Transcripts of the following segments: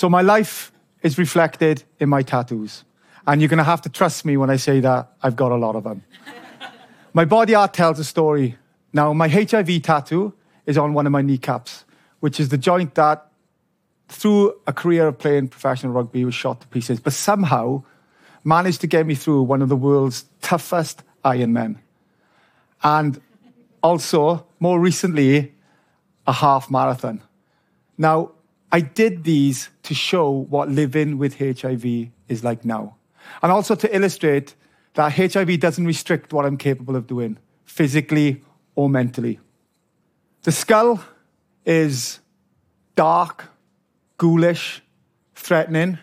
So my life is reflected in my tattoos. And you're going to have to trust me when I say that I've got a lot of them. my body art tells a story. Now, my HIV tattoo is on one of my kneecaps, which is the joint that, through a career of playing professional rugby, was shot to pieces, but somehow managed to get me through one of the world's toughest Ironmen. And also, more recently, a half marathon. Now, I did these to show what living with HIV is like now. And also to illustrate that HIV doesn't restrict what I'm capable of doing, physically or mentally. The skull is dark, ghoulish, threatening.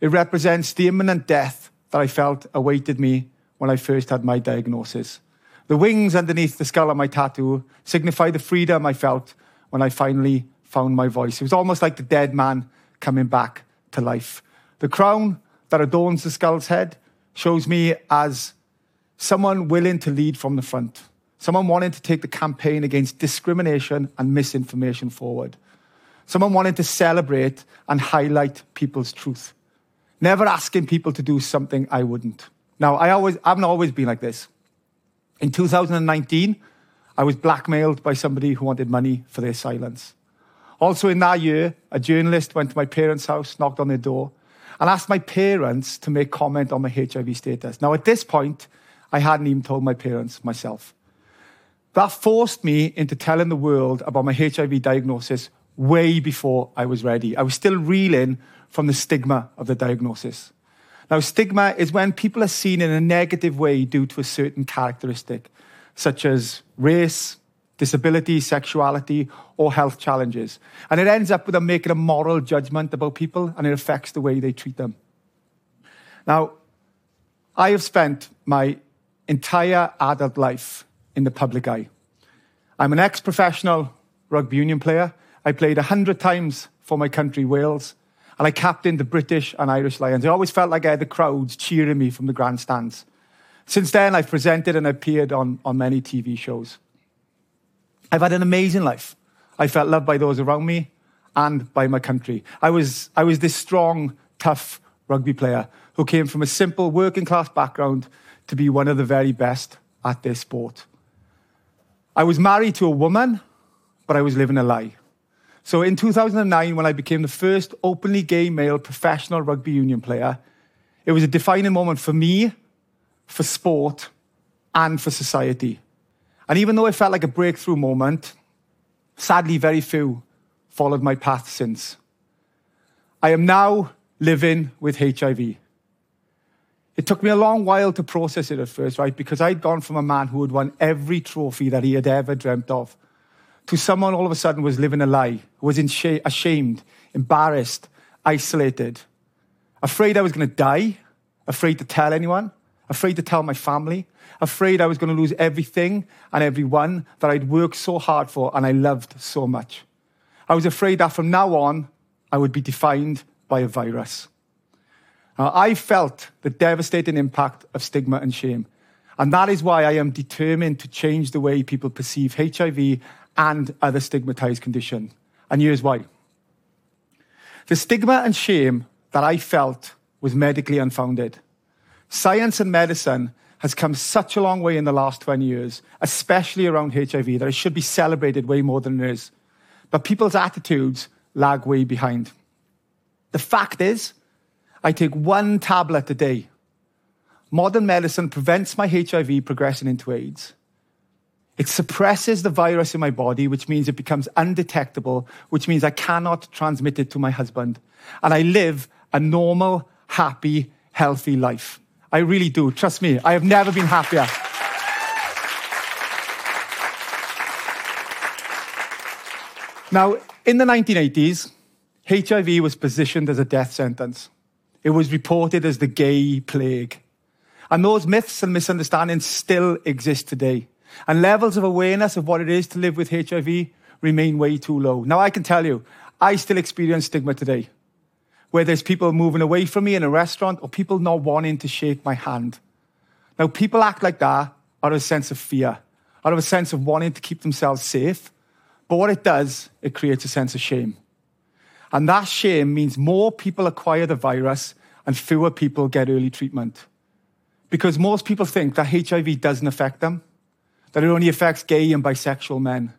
It represents the imminent death that I felt awaited me when I first had my diagnosis. The wings underneath the skull on my tattoo signify the freedom I felt when I finally found my voice. It was almost like the dead man coming back to life. The crown that adorns the skull's head shows me as someone willing to lead from the front, someone wanting to take the campaign against discrimination and misinformation forward, someone wanting to celebrate and highlight people's truth, never asking people to do something I wouldn't. Now, I, always, I haven't always been like this. In 2019, I was blackmailed by somebody who wanted money for their silence. Also, in that year, a journalist went to my parents' house, knocked on their door, and asked my parents to make comment on my HIV status. Now, at this point, I hadn't even told my parents myself. That forced me into telling the world about my HIV diagnosis way before I was ready. I was still reeling from the stigma of the diagnosis. Now, stigma is when people are seen in a negative way due to a certain characteristic, such as race, disability, sexuality, or health challenges. And it ends up with them making a moral judgment about people and it affects the way they treat them. Now, I have spent my entire adult life in the public eye. I'm an ex professional rugby union player. I played 100 times for my country, Wales, and I captained the British and Irish Lions. I always felt like I had the crowds cheering me from the grandstands. Since then, I've presented and appeared on, on many TV shows. I've had an amazing life. I felt loved by those around me and by my country. I was, I was this strong, tough rugby player who came from a simple working class background to be one of the very best at this sport. I was married to a woman, but I was living a lie. So in 2009, when I became the first openly gay male professional rugby union player, it was a defining moment for me, for sport, and for society. And even though it felt like a breakthrough moment, sadly, very few followed my path since. I am now living with HIV. It took me a long while to process it at first, right? Because I'd gone from a man who had won every trophy that he had ever dreamt of to someone all of a sudden was living a lie, was ashamed, embarrassed, isolated, afraid I was going to die, afraid to tell anyone, afraid to tell my family, afraid I was going to lose everything and everyone that I'd worked so hard for and I loved so much. I was afraid that from now on, I would be defined by a virus. Now, I felt the devastating impact of stigma and shame. And that is why I am determined to change the way people perceive HIV and other stigmatized conditions. And here's why. The stigma and shame that I felt was medically unfounded. Science and medicine has come such a long way in the last 20 years, especially around HIV, that it should be celebrated way more than it is. But people's attitudes lag way behind. The fact is, I take one tablet a day. Modern medicine prevents my HIV progressing into AIDS. It suppresses the virus in my body, which means it becomes undetectable, which means I cannot transmit it to my husband. And I live a normal, happy, healthy life. I really do. Trust me, I have never been happier. Now, in the 1980s, HIV was positioned as a death sentence. It was reported as the gay plague. And those myths and misunderstandings still exist today. And levels of awareness of what it is to live with HIV remain way too low. Now, I can tell you, I still experience stigma today, where there's people moving away from me in a restaurant or people not wanting to shake my hand. Now, people act like that out of a sense of fear, out of a sense of wanting to keep themselves safe. But what it does, it creates a sense of shame. And that shame means more people acquire the virus and fewer people get early treatment. Because most people think that HIV doesn't affect them, that it only affects gay and bisexual men.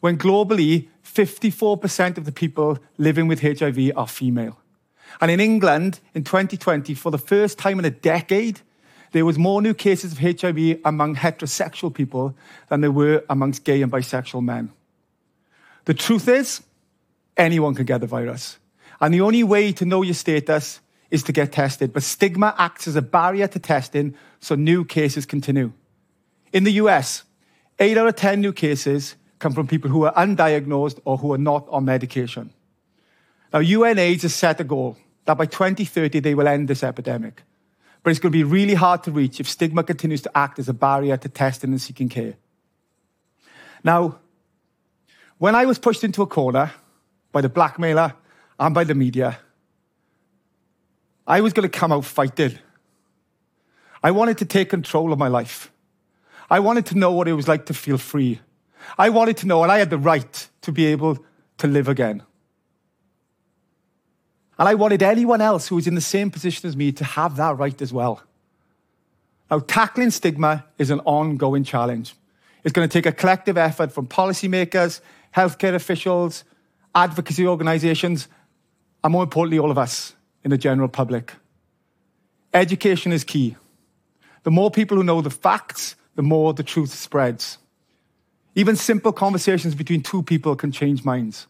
When globally, 54% of the people living with HIV are female. And in England, in 2020, for the first time in a decade, there was more new cases of HIV among heterosexual people than there were amongst gay and bisexual men. The truth is, anyone can get the virus. And the only way to know your status is to get tested. But stigma acts as a barrier to testing, so new cases continue. In the US, 8 out of 10 new cases come from people who are undiagnosed or who are not on medication. Now, UNAIDS has set a goal that by 2030 they will end this epidemic. But it's going to be really hard to reach if stigma continues to act as a barrier to testing and seeking care. Now, when I was pushed into a corner by the blackmailer and by the media, I was going to come out fighting. I wanted to take control of my life. I wanted to know what it was like to feel free. I wanted to know, and I had the right to be able to live again. And I wanted anyone else who was in the same position as me to have that right as well. Now, tackling stigma is an ongoing challenge. It's going to take a collective effort from policymakers, healthcare officials, advocacy organizations, and more importantly, all of us in the general public. Education is key. The more people who know the facts, the more the truth spreads. Even simple conversations between two people can change minds.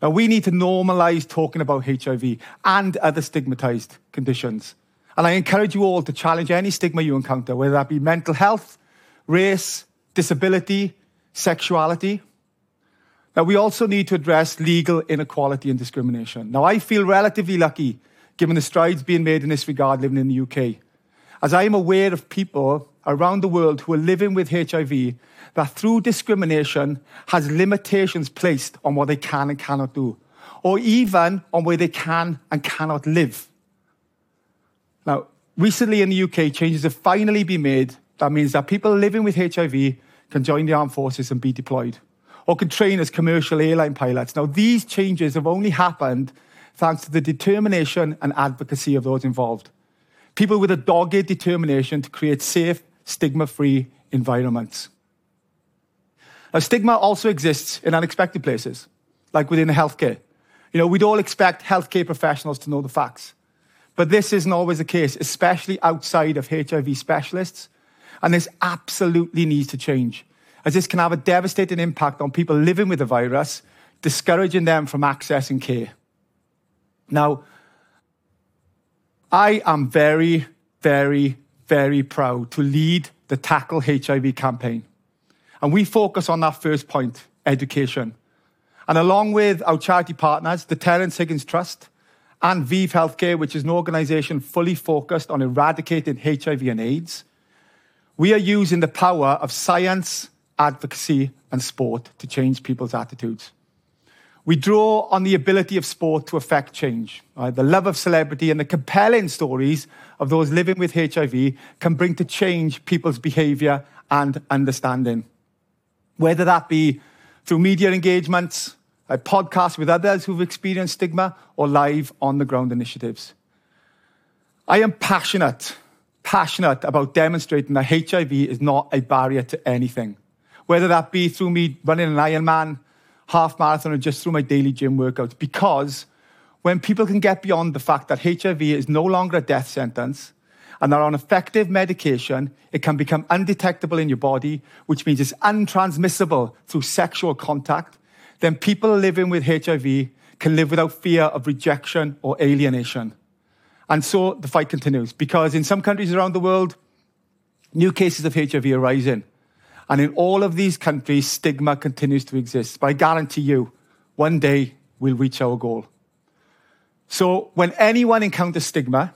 Now, we need to normalize talking about HIV and other stigmatized conditions. And I encourage you all to challenge any stigma you encounter, whether that be mental health, race, disability, sexuality. Now, we also need to address legal inequality and discrimination. Now, I feel relatively lucky given the strides being made in this regard living in the UK, as I am aware of people around the world who are living with HIV that through discrimination has limitations placed on what they can and cannot do, or even on where they can and cannot live. Now, recently in the UK, changes have finally been made that means that people living with HIV can join the armed forces and be deployed, or can train as commercial airline pilots. Now, these changes have only happened thanks to the determination and advocacy of those involved. People with a dogged determination to create safe, stigma free environments. Now, stigma also exists in unexpected places, like within healthcare. You know, we'd all expect healthcare professionals to know the facts. But this isn't always the case, especially outside of HIV specialists. And this absolutely needs to change, as this can have a devastating impact on people living with the virus, discouraging them from accessing care. Now, I am very, very, very proud to lead the Tackle HIV campaign. And we focus on that first point education. And along with our charity partners, the Terence Higgins Trust and ViiV Healthcare, which is an organization fully focused on eradicating HIV and AIDS, we are using the power of science, advocacy, and sport to change people's attitudes. We draw on the ability of sport to affect change. Right? The love of celebrity and the compelling stories of those living with HIV can bring to change people's behavior and understanding whether that be through media engagements, a podcast with others who've experienced stigma, or live on the ground initiatives. I am passionate, passionate about demonstrating that HIV is not a barrier to anything, whether that be through me running an Ironman, half marathon, or just through my daily gym workouts, because when people can get beyond the fact that HIV is no longer a death sentence, and are on effective medication, it can become undetectable in your body, which means it's untransmissible through sexual contact. Then people living with HIV can live without fear of rejection or alienation. And so the fight continues because in some countries around the world, new cases of HIV are rising. And in all of these countries, stigma continues to exist. But I guarantee you, one day we'll reach our goal. So when anyone encounters stigma,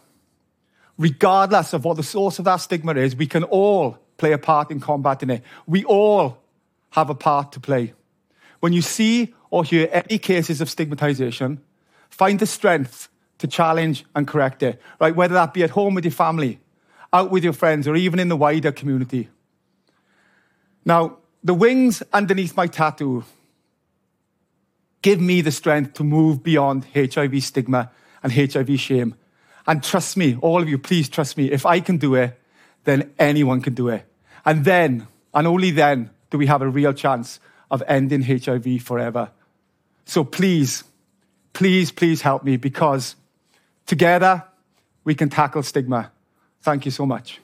regardless of what the source of that stigma is, we can all play a part in combating it. We all have a part to play. When you see or hear any cases of stigmatization, find the strength to challenge and correct it, right? Whether that be at home with your family, out with your friends, or even in the wider community. Now, the wings underneath my tattoo, Give me the strength to move beyond HIV stigma and HIV shame. And trust me, all of you, please trust me. If I can do it, then anyone can do it. And then, and only then, do we have a real chance of ending HIV forever. So please, please, please help me because together we can tackle stigma. Thank you so much.